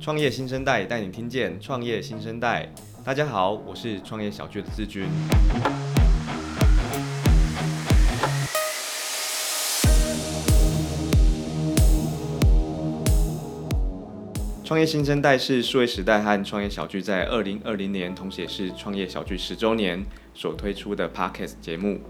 创业新生代带你听见创业新生代。大家好，我是创业小聚的志军。创业新生代是数位时代和创业小聚在二零二零年，同时也是创业小聚十周年所推出的 Podcast 节目。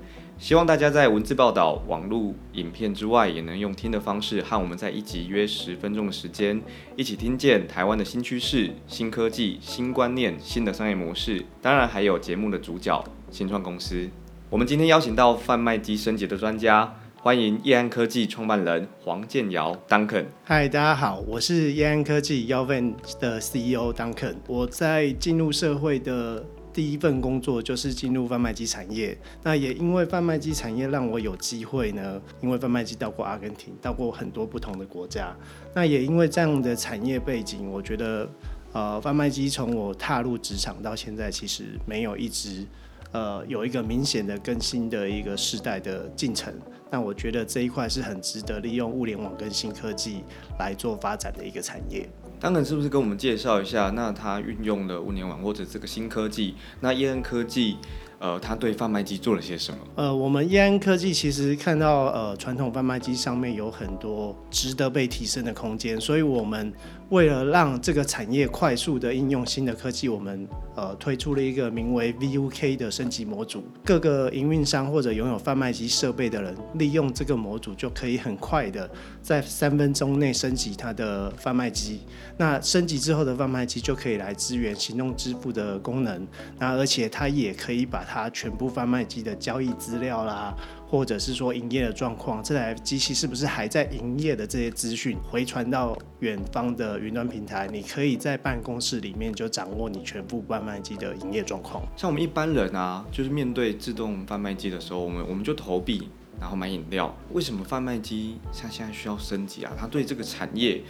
希望大家在文字报道、网络影片之外，也能用听的方式和我们在一集约十分钟的时间，一起听见台湾的新趋势、新科技、新观念、新的商业模式。当然，还有节目的主角新创公司。我们今天邀请到贩卖机升级的专家，欢迎业安科技创办人黄建尧 Duncan。嗨，大家好，我是业安科技 YOVAN 的 CEO Duncan。我在进入社会的。第一份工作就是进入贩卖机产业，那也因为贩卖机产业让我有机会呢，因为贩卖机到过阿根廷，到过很多不同的国家，那也因为这样的产业背景，我觉得，呃，贩卖机从我踏入职场到现在，其实没有一直，呃，有一个明显的更新的一个时代的进程。那我觉得这一块是很值得利用物联网跟新科技来做发展的一个产业。当然，是不是跟我们介绍一下？那它运用了物联网或者这个新科技？那业安科技，呃，他对贩卖机做了些什么？呃，我们业安科技其实看到，呃，传统贩卖机上面有很多值得被提升的空间，所以我们。为了让这个产业快速的应用新的科技，我们呃推出了一个名为 VUK 的升级模组。各个营运商或者拥有贩卖机设备的人，利用这个模组就可以很快的在三分钟内升级它的贩卖机。那升级之后的贩卖机就可以来支援行动支付的功能。那而且它也可以把它全部贩卖机的交易资料啦。或者是说营业的状况，这台机器是不是还在营业的这些资讯回传到远方的云端平台，你可以在办公室里面就掌握你全部贩卖机的营业状况。像我们一般人啊，就是面对自动贩卖机的时候，我们我们就投币，然后买饮料。为什么贩卖机像现在需要升级啊？它对这个产业，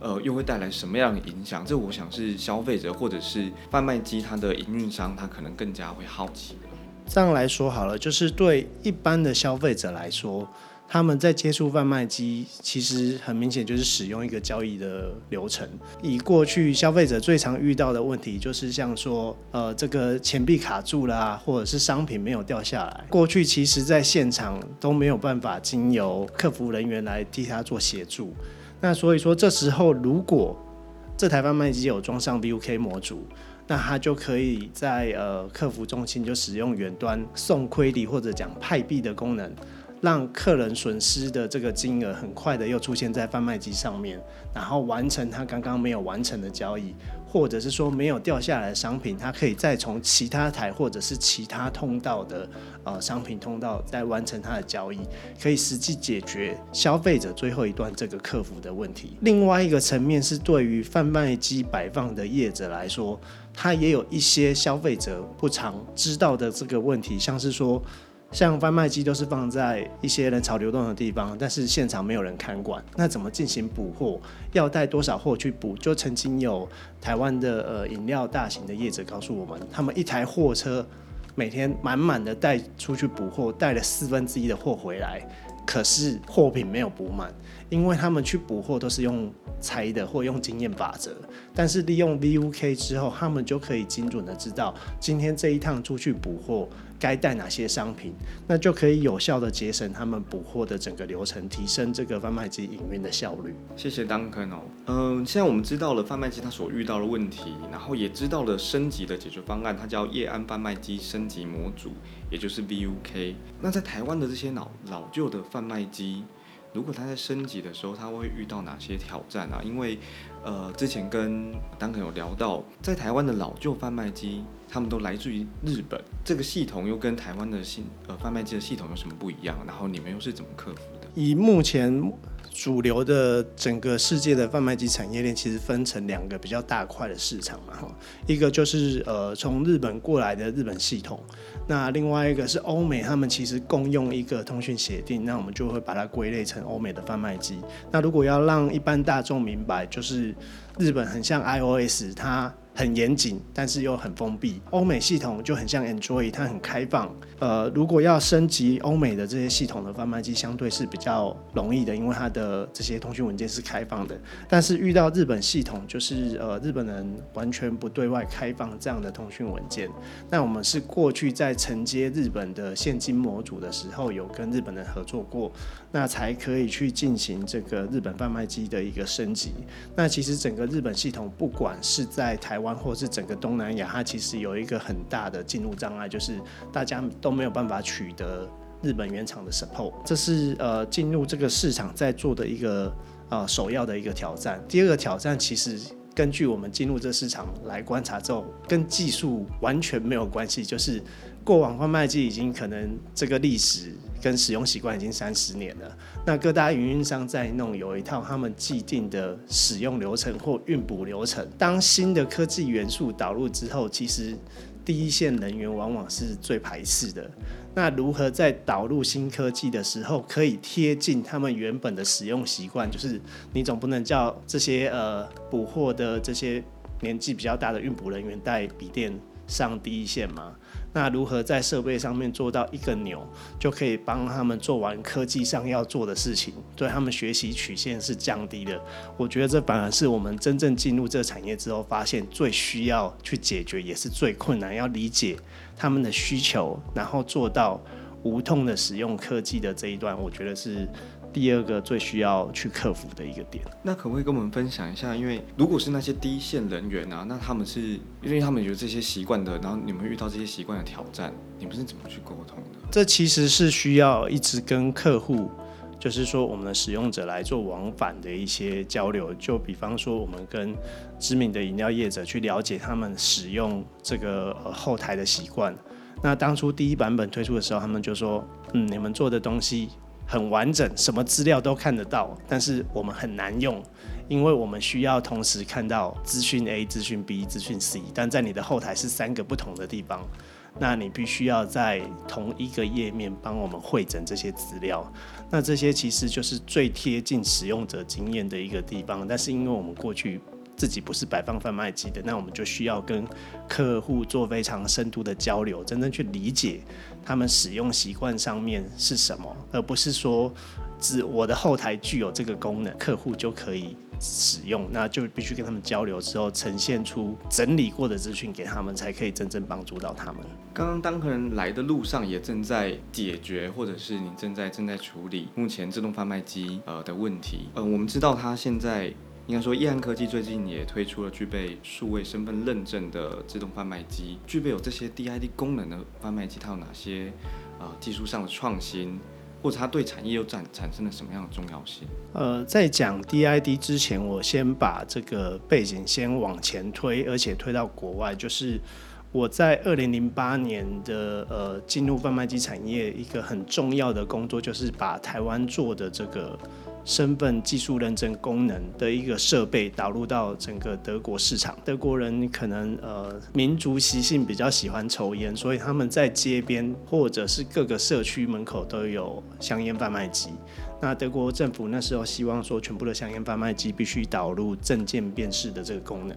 呃，又会带来什么样的影响？这我想是消费者或者是贩卖机它的营运商，他可能更加会好奇。这样来说好了，就是对一般的消费者来说，他们在接触贩卖机，其实很明显就是使用一个交易的流程。以过去消费者最常遇到的问题，就是像说，呃，这个钱币卡住了，或者是商品没有掉下来。过去其实在现场都没有办法经由客服人员来替他做协助。那所以说，这时候如果这台贩卖机有装上 VUK 模组。那他就可以在呃客服中心就使用远端送亏礼或者讲派币的功能，让客人损失的这个金额很快的又出现在贩卖机上面，然后完成他刚刚没有完成的交易。或者是说没有掉下来的商品，它可以再从其他台或者是其他通道的呃商品通道再完成它的交易，可以实际解决消费者最后一段这个客服的问题。另外一个层面是对于贩卖机摆放的业者来说，它也有一些消费者不常知道的这个问题，像是说。像贩卖机都是放在一些人潮流动的地方，但是现场没有人看管，那怎么进行补货？要带多少货去补？就曾经有台湾的呃饮料大型的业者告诉我们，他们一台货车每天满满的带出去补货，带了四分之一的货回来，可是货品没有补满，因为他们去补货都是用猜的或用经验法则，但是利用 VUK 之后，他们就可以精准的知道今天这一趟出去补货。该带哪些商品，那就可以有效的节省他们补货的整个流程，提升这个贩卖机营运的效率。谢谢 Duncan 哦。嗯，现在我们知道了贩卖机它所遇到的问题，然后也知道了升级的解决方案，它叫业安贩卖机升级模组，也就是 VUK。那在台湾的这些老老旧的贩卖机，如果他在升级的时候，他会遇到哪些挑战啊？因为呃，之前跟丹肯有聊到，在台湾的老旧贩卖机。他们都来自于日本，这个系统又跟台湾的系呃贩卖机的系统有什么不一样？然后你们又是怎么克服？以目前主流的整个世界的贩卖机产业链，其实分成两个比较大块的市场嘛，哈，一个就是呃从日本过来的日本系统，那另外一个是欧美，他们其实共用一个通讯协定，那我们就会把它归类成欧美的贩卖机。那如果要让一般大众明白，就是日本很像 iOS，它很严谨，但是又很封闭。欧美系统就很像 Android，它很开放。呃，如果要升级欧美的这些系统的贩卖机，相对是比较容易的，因为它的这些通讯文件是开放的。但是遇到日本系统，就是呃日本人完全不对外开放这样的通讯文件。那我们是过去在承接日本的现金模组的时候，有跟日本人合作过，那才可以去进行这个日本贩卖机的一个升级。那其实整个日本系统，不管是在台湾，或是整个东南亚，它其实有一个很大的进入障碍，就是大家都没有办法取得日本原厂的 support，这是呃进入这个市场在做的一个呃首要的一个挑战。第二个挑战，其实根据我们进入这市场来观察之后，跟技术完全没有关系，就是过往贩卖机已经可能这个历史。跟使用习惯已经三十年了，那各大运营商在弄有一套他们既定的使用流程或运补流程。当新的科技元素导入之后，其实第一线人员往往是最排斥的。那如何在导入新科技的时候，可以贴近他们原本的使用习惯？就是你总不能叫这些呃补货的这些年纪比较大的运补人员带笔电上第一线吗？那如何在设备上面做到一个钮就可以帮他们做完科技上要做的事情，对他们学习曲线是降低的。我觉得这反而是我们真正进入这个产业之后发现最需要去解决，也是最困难要理解他们的需求，然后做到无痛的使用科技的这一段，我觉得是。第二个最需要去克服的一个点，那可不可以跟我们分享一下？因为如果是那些第一线人员啊，那他们是因为他们有这些习惯的，然后你们遇到这些习惯的挑战，你们是怎么去沟通的？这其实是需要一直跟客户，就是说我们的使用者来做往返的一些交流。就比方说，我们跟知名的饮料业者去了解他们使用这个后台的习惯。那当初第一版本推出的时候，他们就说：“嗯，你们做的东西。”很完整，什么资料都看得到，但是我们很难用，因为我们需要同时看到资讯 A、资讯 B、资讯 C，但在你的后台是三个不同的地方，那你必须要在同一个页面帮我们会整这些资料，那这些其实就是最贴近使用者经验的一个地方，但是因为我们过去。自己不是摆放贩卖机的，那我们就需要跟客户做非常深度的交流，真正去理解他们使用习惯上面是什么，而不是说只我的后台具有这个功能，客户就可以使用，那就必须跟他们交流之后，呈现出整理过的资讯给他们，才可以真正帮助到他们。刚刚当客人来的路上，也正在解决，或者是你正在正在处理目前自动贩卖机呃的问题。呃，我们知道他现在。应该说，易安科技最近也推出了具备数位身份认证的自动贩卖机。具备有这些 DID 功能的贩卖机，它有哪些呃技术上的创新，或者它对产业又产产生了什么样的重要性？呃，在讲 DID 之前，我先把这个背景先往前推，而且推到国外，就是我在二零零八年的呃进入贩卖机产业，一个很重要的工作就是把台湾做的这个。身份技术认证功能的一个设备导入到整个德国市场。德国人可能呃民族习性比较喜欢抽烟，所以他们在街边或者是各个社区门口都有香烟贩卖机。那德国政府那时候希望说，全部的香烟贩卖机必须导入证件辨识的这个功能。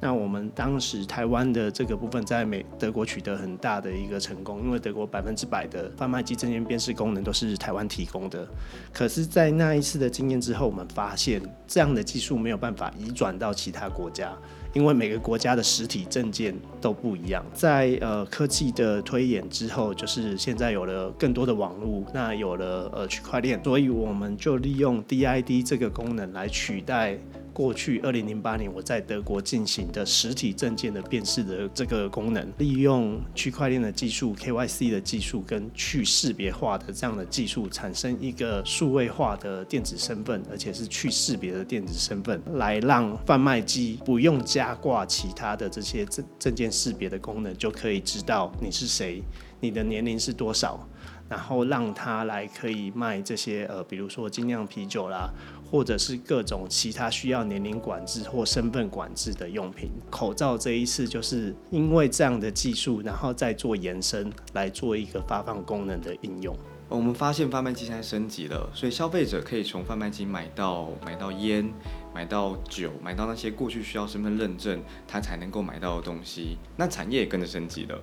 那我们当时台湾的这个部分在美德国取得很大的一个成功，因为德国百分之百的贩卖机证件辨识功能都是台湾提供的。可是，在那一次的经验之后，我们发现这样的技术没有办法移转到其他国家，因为每个国家的实体证件都不一样。在呃科技的推演之后，就是现在有了更多的网络，那有了呃区块链，所以我们就利用 DID 这个功能来取代。过去二零零八年，我在德国进行的实体证件的辨识的这个功能，利用区块链的技术、KYC 的技术跟去识别化的这样的技术，产生一个数位化的电子身份，而且是去识别的电子身份，来让贩卖机不用加挂其他的这些证证件识别的功能，就可以知道你是谁，你的年龄是多少。然后让他来可以卖这些呃，比如说精酿啤酒啦，或者是各种其他需要年龄管制或身份管制的用品。口罩这一次就是因为这样的技术，然后再做延伸来做一个发放功能的应用。我们发现贩卖机现在升级了，所以消费者可以从贩卖机买到买到烟、买到酒、买到那些过去需要身份认证他才能够买到的东西。那产业也跟着升级了。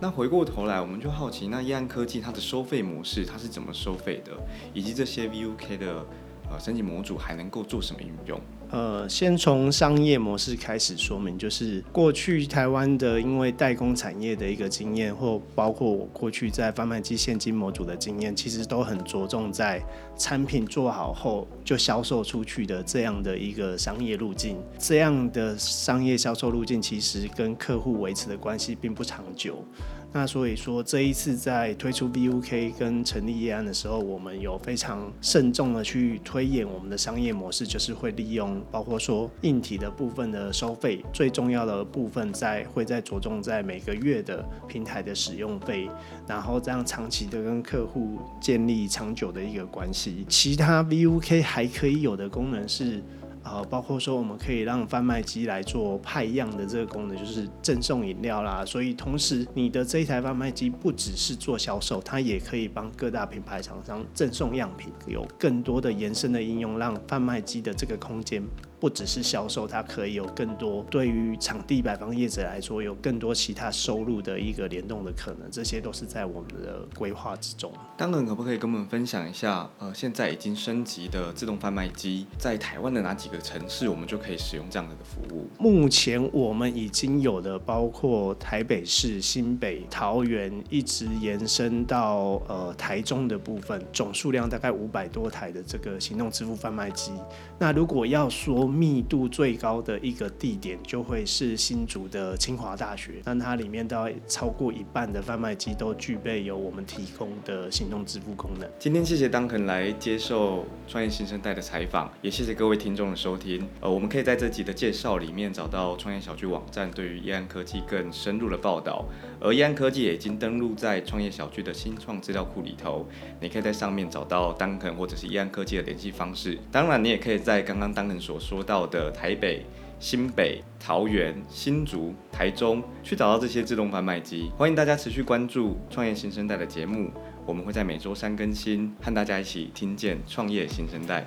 那回过头来，我们就好奇，那页安科技它的收费模式它是怎么收费的，以及这些 VUK 的呃升级模组还能够做什么应用？呃，先从商业模式开始说明，就是过去台湾的因为代工产业的一个经验，或包括我过去在贩卖机现金模组的经验，其实都很着重在产品做好后就销售出去的这样的一个商业路径。这样的商业销售路径其实跟客户维持的关系并不长久。那所以说，这一次在推出 VUK 跟成立业安的时候，我们有非常慎重的去推演我们的商业模式，就是会利用包括说硬体的部分的收费，最重要的部分在会在着重在每个月的平台的使用费，然后这样长期的跟客户建立长久的一个关系。其他 VUK 还可以有的功能是。呃，包括说我们可以让贩卖机来做派样的这个功能，就是赠送饮料啦。所以同时，你的这一台贩卖机不只是做销售，它也可以帮各大品牌厂商赠送样品，有更多的延伸的应用，让贩卖机的这个空间。不只是销售，它可以有更多对于场地摆放业者来说，有更多其他收入的一个联动的可能，这些都是在我们的规划之中。当然，可不可以跟我们分享一下，呃，现在已经升级的自动贩卖机，在台湾的哪几个城市，我们就可以使用这样的服务？目前我们已经有的，包括台北市、新北、桃园，一直延伸到呃台中的部分，总数量大概五百多台的这个行动支付贩卖机。那如果要说密度最高的一个地点就会是新竹的清华大学，那它里面大概超过一半的贩卖机都具备有我们提供的行动支付功能。今天谢谢 Duncan 来接受创业新生代的采访，也谢谢各位听众的收听。呃，我们可以在这集的介绍里面找到创业小聚网站对于易安科技更深入的报道，而易安科技也已经登录在创业小聚的新创资料库里头，你可以在上面找到 Duncan 或者是易安科技的联系方式。当然，你也可以在刚刚 Duncan 所说。说到的台北、新北、桃园、新竹、台中，去找到这些自动贩卖机。欢迎大家持续关注创业新生代的节目，我们会在每周三更新，和大家一起听见创业新生代。